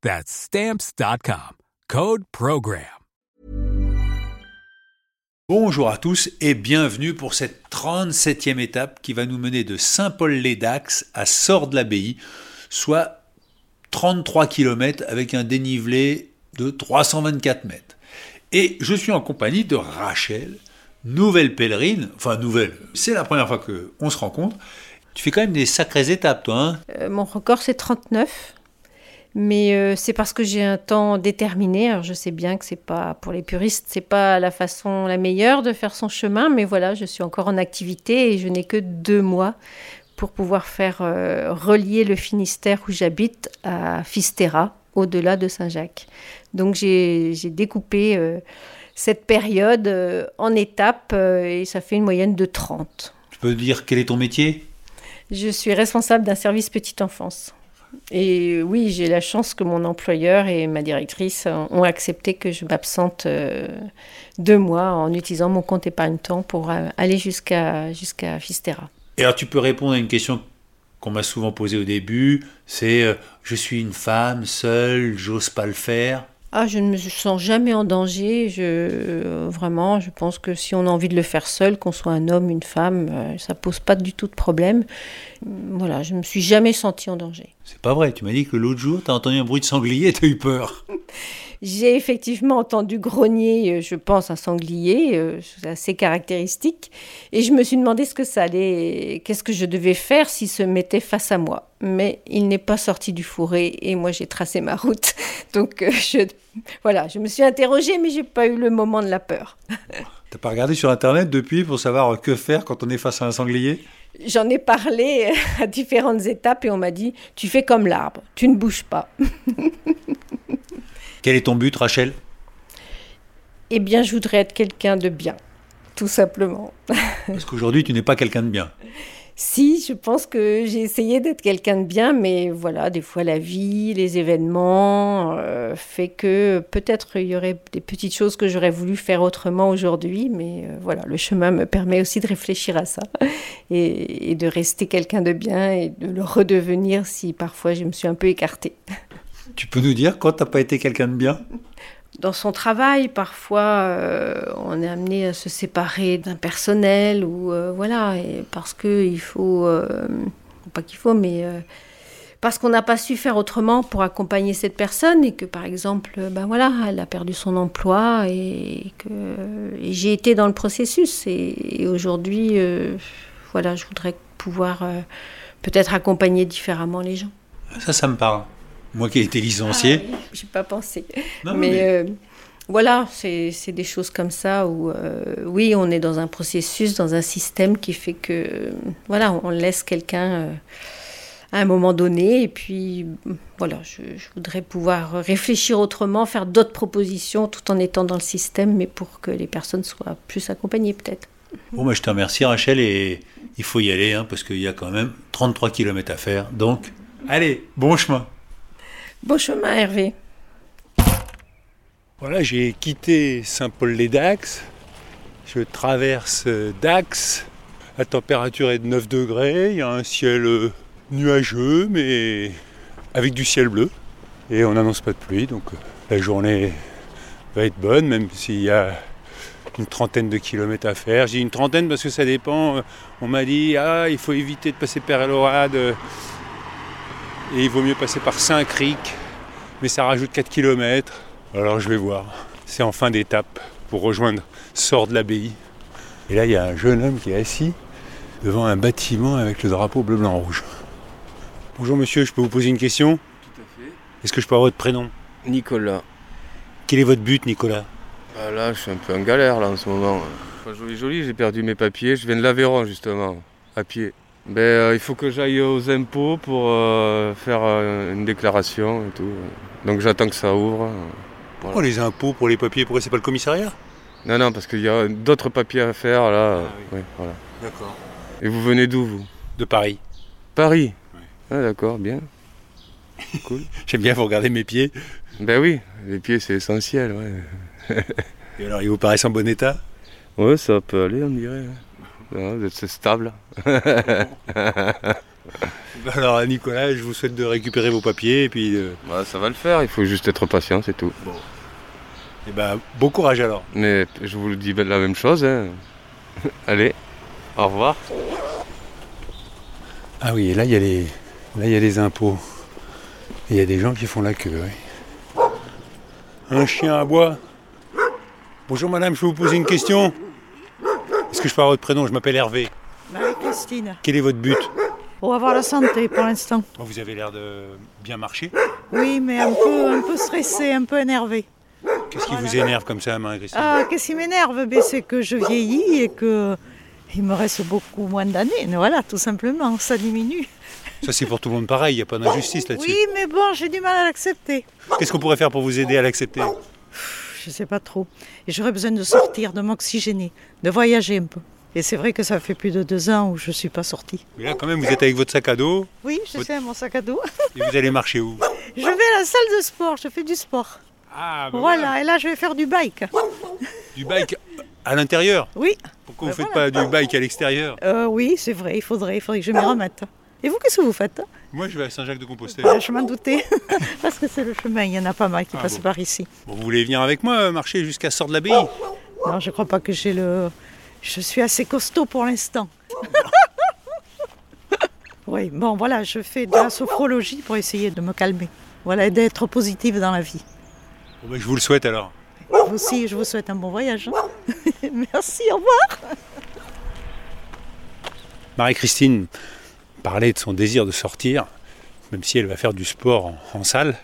That's Stamps.com. Code PROGRAM. Bonjour à tous et bienvenue pour cette 37e étape qui va nous mener de Saint-Paul-les-Dax à Sordes-l'Abbaye, soit 33 km avec un dénivelé de 324 mètres. Et je suis en compagnie de Rachel, nouvelle pèlerine, enfin nouvelle, c'est la première fois qu'on se rencontre. Tu fais quand même des sacrées étapes, toi. Hein? Euh, mon record, c'est 39. Mais euh, c'est parce que j'ai un temps déterminé. Alors je sais bien que c'est pas pour les puristes, c'est pas la façon la meilleure de faire son chemin, mais voilà, je suis encore en activité et je n'ai que deux mois pour pouvoir faire euh, relier le Finistère où j'habite à Fisterra, au-delà de Saint-Jacques. Donc j'ai découpé euh, cette période en étapes et ça fait une moyenne de 30. Tu peux dire quel est ton métier? Je suis responsable d'un service petite enfance. Et oui, j'ai la chance que mon employeur et ma directrice ont accepté que je m'absente euh, deux mois en utilisant mon compte épargne-temps pour euh, aller jusqu'à jusqu'à Fisterra. Et alors tu peux répondre à une question qu'on m'a souvent posée au début, c'est euh, je suis une femme seule, j'ose pas le faire. Ah, je ne me sens jamais en danger. Je, euh, vraiment, je pense que si on a envie de le faire seul, qu'on soit un homme, une femme, euh, ça pose pas du tout de problème. Voilà, je me suis jamais sentie en danger. C'est pas vrai, tu m'as dit que l'autre jour, tu as entendu un bruit de sanglier et tu as eu peur. J'ai effectivement entendu grogner, euh, je pense, un sanglier, euh, c'est assez caractéristique, et je me suis demandé ce que ça allait, qu'est-ce que je devais faire s'il se mettait face à moi. Mais il n'est pas sorti du fourré, et moi j'ai tracé ma route. Donc euh, je, voilà, je me suis interrogée, mais j'ai pas eu le moment de la peur. T'as pas regardé sur internet depuis pour savoir que faire quand on est face à un sanglier? J'en ai parlé à différentes étapes, et on m'a dit, tu fais comme l'arbre, tu ne bouges pas. Quel est ton but, Rachel? Eh bien, je voudrais être quelqu'un de bien, tout simplement. Parce qu'aujourd'hui, tu n'es pas quelqu'un de bien. Si, je pense que j'ai essayé d'être quelqu'un de bien, mais voilà, des fois la vie, les événements, euh, fait que peut-être il y aurait des petites choses que j'aurais voulu faire autrement aujourd'hui, mais euh, voilà, le chemin me permet aussi de réfléchir à ça et, et de rester quelqu'un de bien et de le redevenir si parfois je me suis un peu écartée. Tu peux nous dire quand t'as pas été quelqu'un de bien? Dans son travail, parfois, euh, on est amené à se séparer d'un personnel ou euh, voilà, parce que il faut, euh, pas qu'il faut, mais parce qu'on n'a pas su faire autrement pour accompagner cette personne et que par exemple, ben voilà, elle a perdu son emploi et que j'ai été dans le processus et, aujourd'hui, voilà, je voudrais pouvoir peut-être accompagner différemment les gens. Ça, ça me parle. Moi qui ai été licencié. Ah J'ai pas pensé. Non, mais mais- euh, voilà, c'est c'est des choses comme ça où, euh, oui, on est dans un processus, dans un système qui fait que, voilà, on laisse quelqu'un euh, à un moment donné. Et puis, voilà, je, je voudrais pouvoir réfléchir autrement, faire d'autres propositions tout en étant dans le système, mais pour que les personnes soient plus accompagnées peut-être. Bon, moi, je te remercie, Rachel, et il faut y aller, hein, parce qu'il y a quand même 33 km à faire. Donc, allez, bon chemin. Bon chemin, Hervé. Voilà, j'ai quitté Saint-Paul-les-Dax. Je traverse euh, Dax. La température est de 9 degrés. Il y a un ciel euh, nuageux, mais avec du ciel bleu. Et on n'annonce pas de pluie, donc euh, la journée va être bonne, même s'il y a une trentaine de kilomètres à faire. J'ai une trentaine parce que ça dépend. On m'a dit, ah, il faut éviter de passer par Elorade. Et il vaut mieux passer par Saint-Cric. Mais ça rajoute 4 kilomètres. Alors je vais voir. C'est en fin d'étape. pour rejoindre Sort de l'abbaye. Et là, il y a un jeune homme qui est assis devant un bâtiment avec le drapeau bleu, blanc, rouge. Bonjour monsieur, je peux vous poser une question? Tout à fait. Est-ce que je peux avoir votre prénom? Nicolas. Quel est votre but, Nicolas? Ah, là, je suis un peu en galère là en ce moment. Pas joli, joli, j'ai perdu mes papiers. Je viens de l'Aveyron justement, à pied. Ben, euh, il faut que j'aille aux impôts pour euh, faire euh, une déclaration et tout. Donc j'attends que ça ouvre. Pourquoi les impôts pour les papiers? Pourquoi c'est pas le commissariat? Non, non, parce qu'il y a d'autres papiers à faire là. Ah oui. Ouais, voilà. D'accord. Et vous venez d'où vous? De Paris. Paris. Ouais. Ah, d'accord, bien. Cool. J'aime bien vous regarder mes pieds. ben oui, les pieds c'est essentiel, ouais. Et alors, ils vous paraissent en bon état? Ouais, ça peut aller, on dirait. Ouais, vous êtes- c'est stable. Alors, Nicolas, je vous souhaite de récupérer vos papiers et puis euh, ça va le faire, il faut juste être patient, c'est tout. eh ben, bon courage alors. Mais je vous le dis la même chose. hein. Allez, au revoir. Ah oui, et là, il y a les, là, il y a les impôts. Et il y a des gens qui font la queue, oui. Un chien à bois. Bonjour madame, je peux vous poser une question Est-ce que je peux avoir votre prénom? Je m'appelle Hervé. Marie-Christine. Quel est votre but? Pour avoir la santé pour l'instant. Vous avez l'air de bien marcher. Oui, mais un peu, un peu stressée, un peu énervée. Qu'est-ce qui vous énerve comme ça, Marie-Christine? Ah, qu'est-ce qui m'énerve? Ben, C'est que je vieillis et que il me reste beaucoup moins d'années. Voilà, tout simplement, ça diminue. Ça, c'est pour tout le monde pareil, il n'y a pas d'injustice là-dessus. Oui, mais bon, j'ai du mal à l'accepter. Qu'est-ce qu'on pourrait faire pour vous aider à l'accepter? Je sais pas trop. Et j'aurais besoin de sortir, de m'oxygéner, de voyager un peu. Et c'est vrai que ça fait plus de deux ans où je suis pas sortie. Mais là, quand même, vous êtes avec votre sac à dos Oui, je sais, mon sac à dos. et vous allez marcher où? Je vais à la salle de sport, je fais du sport. Ah, bah Voilà, et là, je vais faire du bike. Du bike à l'intérieur? Oui, Pourquoi Ben vous ne faites voilà. pas du bike à l'extérieur? Euh, oui, c'est vrai, il faudrait, il faudrait que je m'y remette. Et vous, qu'est-ce que vous faites Moi, je vais à Saint-Jacques-de-Compostelle. Euh, Je m'en doutais, parce que c'est le chemin, il y en a pas mal qui Ah passent bon. par ici. Bon, vous voulez venir avec moi euh, marcher jusqu'à Sort de l'Abbaye? Non, je crois pas que j'ai le... Je suis assez costaud pour l'instant. oui, bon, voilà, je fais de la sophrologie pour essayer de me calmer. Voilà, et d'être positive dans la vie. Bon, ben, Je vous le souhaite alors. Vous aussi, je vous souhaite un bon voyage. hein. Merci, au revoir. Marie-Christine parlait de son désir de sortir, même si elle va faire du sport en, en salle.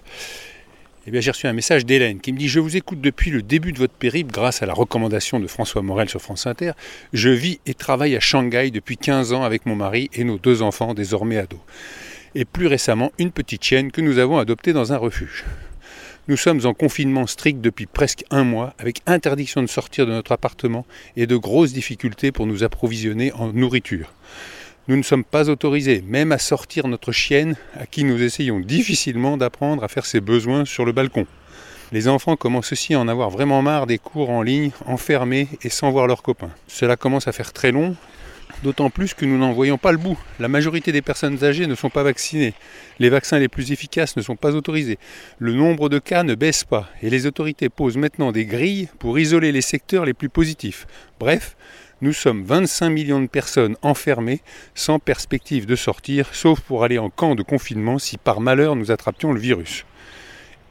Eh bien, j'ai reçu un message d'Hélène qui me dit Je vous écoute depuis le début de votre périple grâce à la recommandation de François Morel sur France Inter. Je vis et travaille à Shanghai depuis 15 ans avec mon mari et nos deux enfants, désormais ados. Et plus récemment, une petite chienne que nous avons adoptée dans un refuge. Nous sommes en confinement strict depuis presque un mois, avec interdiction de sortir de notre appartement et de grosses difficultés pour nous approvisionner en nourriture. Nous ne sommes pas autorisés même à sortir notre chienne, à qui nous essayons difficilement d'apprendre à faire ses besoins sur le balcon. Les enfants commencent aussi à en avoir vraiment marre des cours en ligne, enfermés et sans voir leurs copains. Cela commence à faire très long, d'autant plus que nous n'en voyons pas le bout. La majorité des personnes âgées ne sont pas vaccinées. Les vaccins les plus efficaces ne sont pas autorisés. Le nombre de cas ne baisse pas et les autorités posent maintenant des grilles pour isoler les secteurs les plus positifs. Bref, nous sommes 25 millions de personnes enfermées, sans perspective de sortir, sauf pour aller en camp de confinement si par malheur nous attrapions le virus.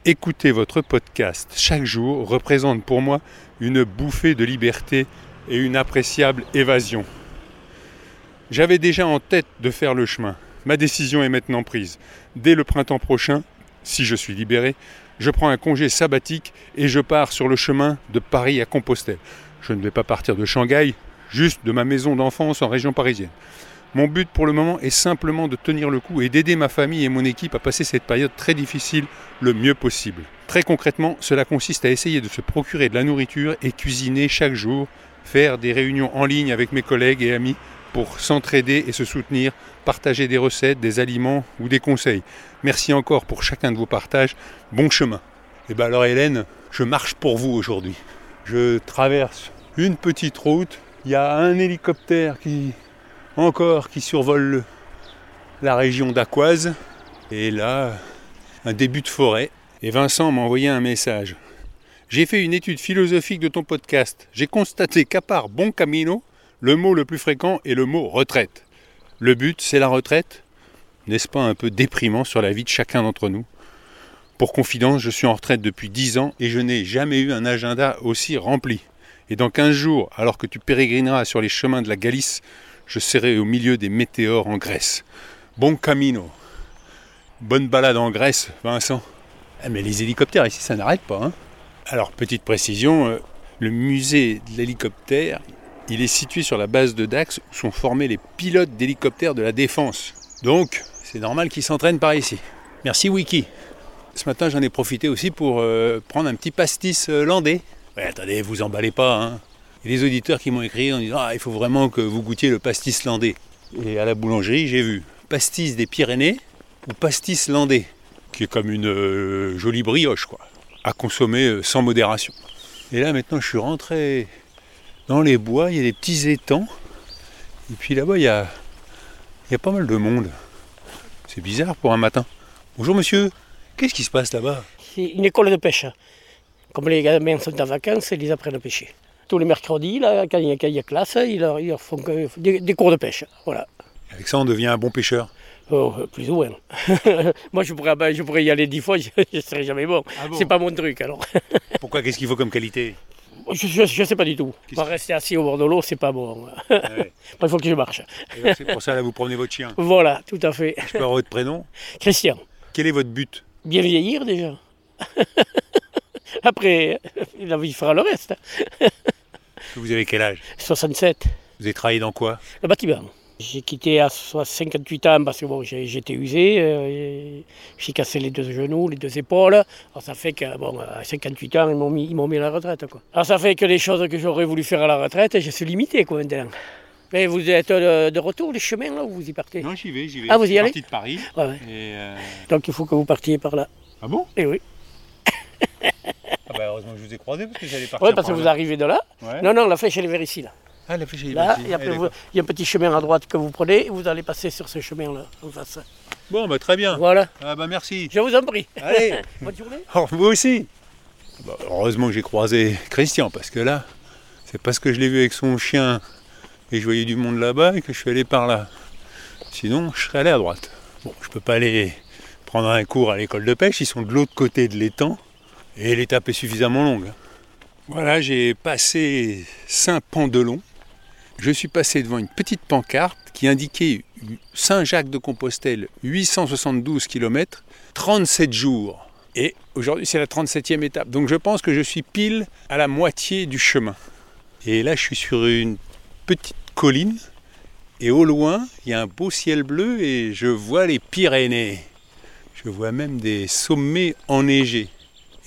Écouter votre podcast chaque jour représente pour moi une bouffée de liberté et une appréciable évasion. J'avais déjà en tête de faire le chemin. Ma décision est maintenant prise. Dès le printemps prochain, si je suis libéré, je prends un congé sabbatique et je pars sur le chemin de Paris à Compostelle. Je ne vais pas partir de Shanghai, juste de ma maison d'enfance en région parisienne. Mon but pour le moment est simplement de tenir le coup et d'aider ma famille et mon équipe à passer cette période très difficile le mieux possible. Très concrètement, cela consiste à essayer de se procurer de la nourriture et cuisiner chaque jour, faire des réunions en ligne avec mes collègues et amis pour s'entraider et se soutenir, partager des recettes, des aliments ou des conseils. Merci encore pour chacun de vos partages. Bon chemin. Et bien alors Hélène, je marche pour vous aujourd'hui. Je traverse une petite route. Il y a un hélicoptère qui encore qui survole le- la région d'Aquoise. Et là, un début de forêt. Et Vincent m'a envoyé un message. J'ai fait une étude philosophique de ton podcast. J'ai constaté qu'à part bon camino, le mot le plus fréquent est le mot retraite. Le but, c'est la retraite? N'est-ce pas un peu déprimant sur la vie de chacun d'entre nous? Pour confidence, je suis en retraite depuis 10 ans et je n'ai jamais eu un agenda aussi rempli. Et dans 15 jours, alors que tu pérégrineras sur les chemins de la Galice, je serai au milieu des météores en Grèce. Bon camino. Bonne balade en Grèce, Vincent. Ah, mais les hélicoptères ici, ça n'arrête pas. Hein Alors, petite précision, euh, le musée de l'hélicoptère, il est situé sur la base de Dax où sont formés les pilotes d'hélicoptères de la défense. Donc, c'est normal qu'ils s'entraînent par ici. Merci Wiki. Ce matin, j'en ai profité aussi pour euh, prendre un petit pastis euh, landais. Ouais, attendez, vous emballez pas. Hein. A des auditeurs qui m'ont écrit en disant Ah, il faut vraiment que vous goûtiez le pastis landais. Et à la boulangerie, j'ai vu pastis des Pyrénées ou pastis landais, qui est comme une euh, jolie brioche, quoi, à consommer euh, sans modération. Et là, maintenant, je suis rentré dans les bois, il y a des petits étangs. Et puis là-bas, il y a, il y a pas mal de monde. C'est bizarre pour un matin. Bonjour monsieur, qu'est-ce qui se passe là-bas? C'est une école de pêche. Comme les gamins sont en vacances, ils apprennent à pêcher. Tous les mercredis, là, quand il y a, y classe, ils leur, ils leur font que- des, des cours de pêche. Voilà. Avec ça, on devient un bon pêcheur. Oh, plus ou moins. Moi, je pourrais, ben, je pourrais y aller dix fois, je ne serais jamais bon. Ah bon C'est pas mon truc, alors. Pourquoi Qu'est-ce qu'il faut comme qualité? Je ne sais pas du tout. Moi, rester assis au bord de l'eau, c'est pas bon. Ouais. Il faut que je marche. C'est pour ça là vous promenez votre chien. Voilà, tout à fait. Je peux avoir votre prénom? Christian, Quel est votre but? Bien vieillir déjà. Après, la vie fera le reste. Vous avez quel âge? 67. Vous avez travaillé dans quoi? Le bâtiment. J'ai quitté à 58 ans parce que bon, j'étais usé. euh, j'ai cassé les deux genoux, les deux épaules. Alors ça fait que bon, à 58 ans, ils m'ont mis, ils m'ont mis à la retraite. Quoi. Alors ça fait que les choses que j'aurais voulu faire à la retraite, je suis limité quoi, maintenant. Mais vous êtes euh, de retour, les chemins là, où vous y partez? Non, j'y vais, j'y vais. Ah, vous y Je suis allez parti de Paris. Ouais, ouais. Et euh, Donc il faut que vous partiez par là. Ah bon? Et oui. Ah bah heureusement que je vous ai croisé parce que j'allais partir. Oui, parce que vous là. arrivez de là. Ouais. Non, non, la flèche elle est vers ici. Là, Ah, la flèche est là ici. et après vous- d'accord. il y a un petit chemin à droite que vous prenez et vous allez passer sur ce chemin-là en face. Bon, bah très bien. Voilà, Ah bah merci. je vous en prie. Allez, Bonne journée. oh, vous aussi. Bah, heureusement que j'ai croisé Christian parce que là, c'est parce que je l'ai vu avec son chien et je voyais du monde là-bas et que je suis allé par là. Sinon, je serais allé à droite. Bon, je peux pas aller prendre un cours à l'école de pêche, ils sont de l'autre côté de l'étang et l'étape est suffisamment longue. Voilà, j'ai passé Saint-Pandelon. Je suis passé devant une petite pancarte qui indiquait Saint-Jacques-de-Compostelle, 872 km, 37 jours. Et aujourd'hui, c'est la 37e étape. Donc je pense que je suis pile à la moitié du chemin. Et là, je suis sur une petite colline. Et au loin, il y a un beau ciel bleu et je vois les Pyrénées. Je vois même des sommets enneigés.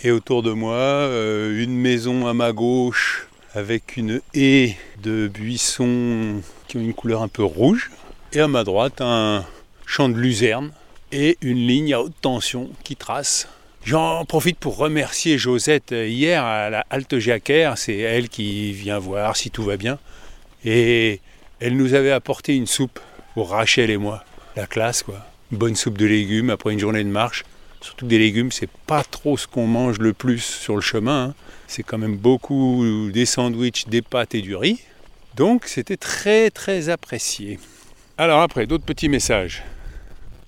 Et autour de moi, euh, une maison à ma gauche avec une haie de buissons qui ont une couleur un peu rouge. Et à ma droite, un champ de luzerne et une ligne à haute tension qui trace. J'en profite pour remercier Josette euh, hier à la halte Jacquère. C'est elle qui vient voir si tout va bien. Et elle nous avait apporté une soupe pour Rachel et moi. La classe, quoi. Bonne soupe de légumes après une journée de marche. Surtout des légumes, c'est pas trop ce qu'on mange le plus sur le chemin. hein. C'est quand même beaucoup des sandwichs, des pâtes et du riz. Donc c'était très très apprécié. Alors après, d'autres petits messages.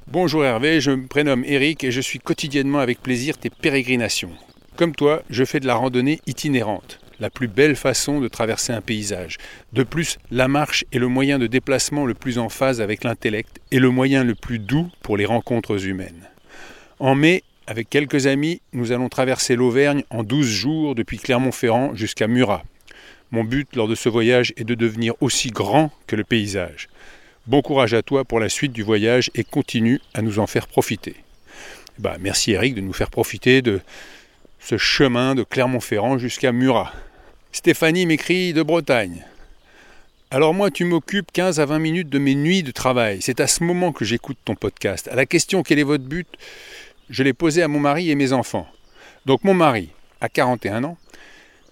Bonjour Hervé, je me prénomme Eric et je suis quotidiennement avec plaisir tes pérégrinations. Comme toi, je fais de la randonnée itinérante, la plus belle façon de traverser un paysage. De plus, la marche est le moyen de déplacement le plus en phase avec l'intellect et le moyen le plus doux pour les rencontres humaines. En mai, avec quelques amis, nous allons traverser l'Auvergne en 12 jours depuis Clermont-Ferrand jusqu'à Murat. Mon but lors de ce voyage est de devenir aussi grand que le paysage. Bon courage à toi pour la suite du voyage et continue à nous en faire profiter. Bah, merci Eric de nous faire profiter de ce chemin de Clermont-Ferrand jusqu'à Murat. Stéphanie m'écrit de Bretagne. Alors moi, tu m'occupes 15 à 20 minutes de mes nuits de travail. C'est à ce moment que j'écoute ton podcast. À la question quel est votre but, je l'ai posée à mon mari et mes enfants. Donc mon mari, à 41 ans,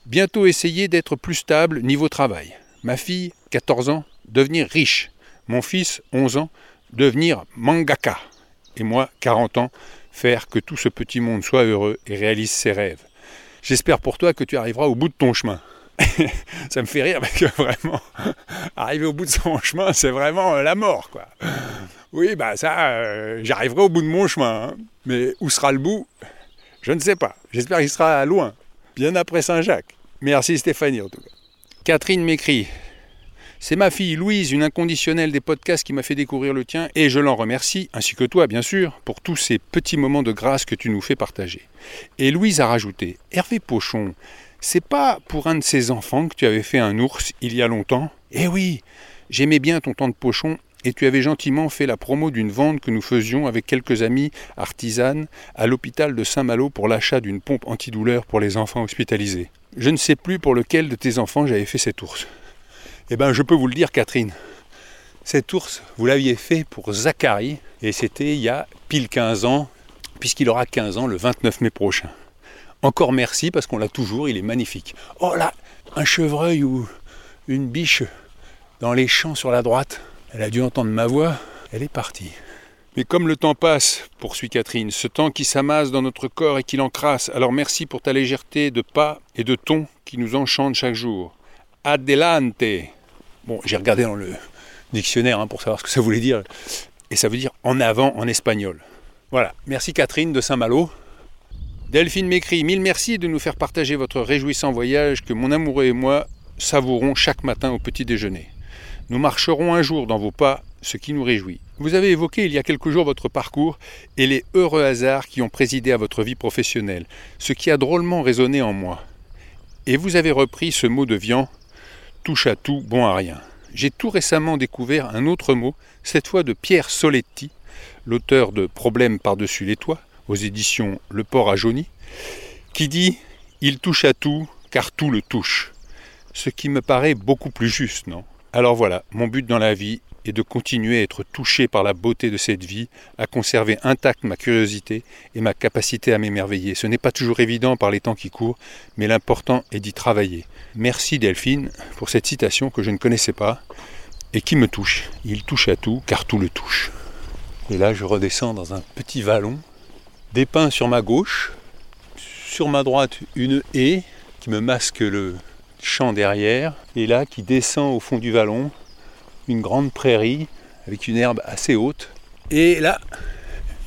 bientôt essayer d'être plus stable niveau travail. Ma fille, 14 ans, devenir riche. Mon fils, 11 ans, devenir mangaka. Et moi, 40 ans, faire que tout ce petit monde soit heureux et réalise ses rêves. J'espère pour toi que tu arriveras au bout de ton chemin. ça me fait rire parce que vraiment, arriver au bout de son chemin, c'est vraiment euh, la mort, quoi. Oui, bah ça, euh, j'arriverai au bout de mon chemin. hein. Mais où sera le bout? Je ne sais pas. J'espère qu'il sera loin, bien après Saint-Jacques. Merci Stéphanie en tout cas. Catherine m'écrit c'est ma fille Louise, une inconditionnelle des podcasts qui m'a fait découvrir le tien, et je l'en remercie, ainsi que toi bien sûr, pour tous ces petits moments de grâce que tu nous fais partager. Et Louise a rajouté Hervé Pochon, c'est pas pour un de ses enfants que tu avais fait un ours il y a longtemps Eh oui, j'aimais bien ton temps de Pochon, et tu avais gentiment fait la promo d'une vente que nous faisions avec quelques amis artisanes à l'hôpital de Saint-Malo pour l'achat d'une pompe antidouleur pour les enfants hospitalisés. Je ne sais plus pour lequel de tes enfants j'avais fait cet ours. Eh bien, je peux vous le dire, Catherine, cet ours, vous l'aviez fait pour Zachary, et c'était il y a pile 15 ans, puisqu'il aura 15 ans le 29 mai prochain. Encore merci, parce qu'on l'a toujours, il est magnifique. Oh là, un chevreuil ou une biche dans les champs sur la droite. Elle a dû entendre ma voix, elle est partie. Mais comme le temps passe, poursuit Catherine, ce temps qui s'amasse dans notre corps et qui l'encrasse, alors merci pour ta légèreté de pas et de ton qui nous enchante chaque jour. Adelante Bon, j'ai regardé dans le dictionnaire hein, pour savoir ce que ça voulait dire. Et ça veut dire en avant en espagnol. Voilà. Merci Catherine de Saint-Malo. Delphine m'écrit Mille merci de nous faire partager votre réjouissant voyage que mon amoureux et moi savourons chaque matin au petit déjeuner. Nous marcherons un jour dans vos pas, ce qui nous réjouit. Vous avez évoqué il y a quelques jours votre parcours et les heureux hasards qui ont présidé à votre vie professionnelle, ce qui a drôlement résonné en moi. Et vous avez repris ce mot de viand touche à tout, bon à rien. J'ai tout récemment découvert un autre mot, cette fois de Pierre Soletti, l'auteur de Problèmes par-dessus les toits, aux éditions Le Port à Jauni, qui dit Il touche à tout, car tout le touche. Ce qui me paraît beaucoup plus juste, non? Alors voilà, mon but dans la vie et de continuer à être touché par la beauté de cette vie, à conserver intacte ma curiosité et ma capacité à m'émerveiller. Ce n'est pas toujours évident par les temps qui courent, mais l'important est d'y travailler. Merci Delphine pour cette citation que je ne connaissais pas et qui me touche. Il touche à tout car tout le touche. Et là je redescends dans un petit vallon, des pins sur ma gauche, sur ma droite une haie qui me masque le champ derrière, et là qui descend au fond du vallon une grande prairie avec une herbe assez haute. Et là,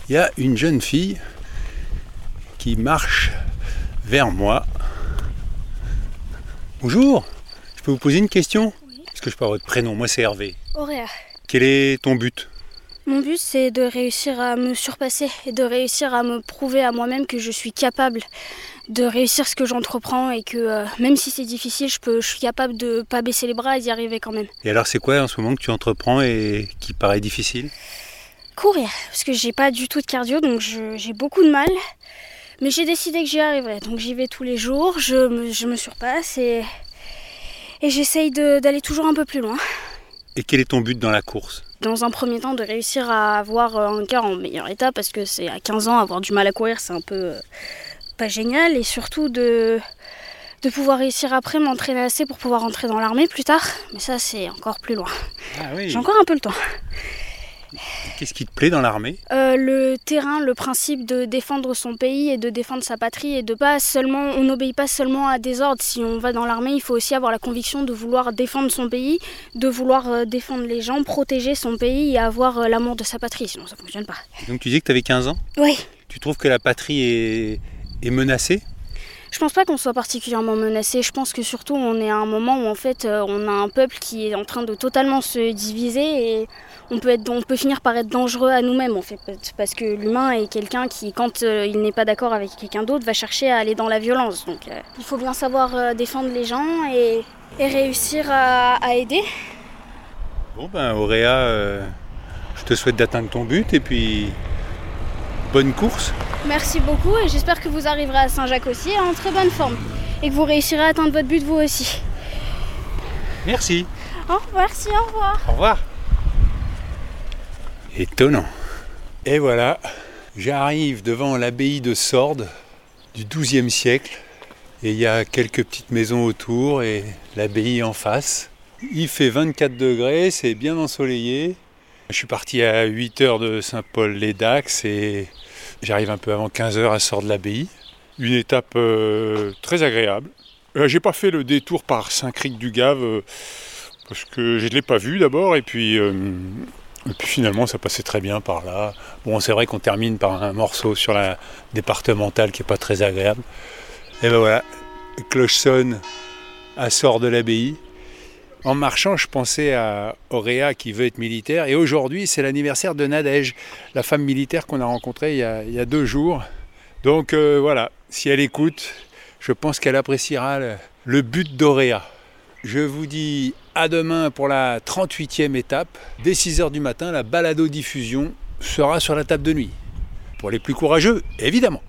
il y a une jeune fille qui marche vers moi. Bonjour, je peux vous poser une question? Est-ce que je peux avoir votre prénom Moi c'est Hervé. Auréa. Quel est ton but? Mon but c'est de réussir à me surpasser et de réussir à me prouver à moi-même que je suis capable de réussir ce que j'entreprends et que euh, même si c'est difficile, je, peux, je suis capable de pas baisser les bras et d'y arriver quand même. Et alors c'est quoi en ce moment que tu entreprends et qui paraît difficile? Courir, parce que j'ai pas du tout de cardio, donc j'ai beaucoup de mal. Mais j'ai décidé que j'y arriverai, donc j'y vais tous les jours, je me, je me surpasse et, et j'essaye d'aller toujours un peu plus loin. Et quel est ton but dans la course? Dans un premier temps de réussir à avoir un cœur en meilleur état parce que c'est à 15 ans avoir du mal à courir c'est un peu euh, pas génial et surtout de, de pouvoir réussir après m'entraîner assez pour pouvoir entrer dans l'armée plus tard. Mais ça, c'est encore plus loin. Ah J'ai encore un peu le temps. Qu'est-ce qui te plaît dans l'armée? Euh, Le terrain, le principe de défendre son pays et de défendre sa patrie et de pas seulement, on n'obéit pas seulement à des ordres. Si on va dans l'armée, il faut aussi avoir la conviction de vouloir défendre son pays, de vouloir euh, défendre les gens, protéger son pays et avoir euh, l'amour de sa patrie. Sinon, ça fonctionne pas. donc tu dis que tu avais 15 ans? Oui. Tu trouves que la patrie est est menacé je pense pas qu'on soit particulièrement menacé. Je pense que surtout on est à un moment où en fait euh, on a un peuple qui est en train de totalement se diviser et on peut, être, on peut finir par être dangereux à nous-mêmes en fait. Parce que l'humain est quelqu'un qui, quand euh, il n'est pas d'accord avec quelqu'un d'autre, va chercher à aller dans la violence. Donc euh, il faut bien savoir défendre les gens et, réussir à, à, aider. Bon ben Auréa, je te souhaite d'atteindre ton but et puis bonne course. Merci beaucoup et j'espère que vous arriverez à Saint-Jacques aussi en très bonne forme et que vous réussirez à atteindre votre but vous aussi. Merci. Oh, merci, au revoir. Au revoir. Étonnant. Et voilà, j'arrive devant l'abbaye de Sordes du XIIe siècle et il y a quelques petites maisons autour et l'abbaye en face. Il fait 24 degrés, c'est bien ensoleillé. Je suis parti à 8 heures de Saint-Paul-les-Dax et J'arrive un peu avant 15h à Sort de l'Abbaye. Une étape euh, très agréable. Euh, j'ai pas fait le détour par Saint-Cric-du-Gave euh, parce que je ne l'ai pas vu d'abord et puis, et puis finalement ça passait très bien par là. Bon, c'est vrai qu'on termine par un morceau sur la départementale qui n'est pas très agréable. Et ben voilà, cloche sonne à Sort de l'Abbaye. En marchant, je pensais à Auréa qui veut être militaire. Et aujourd'hui, c'est l'anniversaire de Nadège, la femme militaire qu'on a rencontrée il y a, deux jours. Donc euh, voilà, si elle écoute, je pense qu'elle appréciera le, le but d'Auréa. Je vous dis à demain pour la 38e étape. Dès 6h du matin, la balado-diffusion sera sur la table de nuit. Pour les plus courageux, évidemment.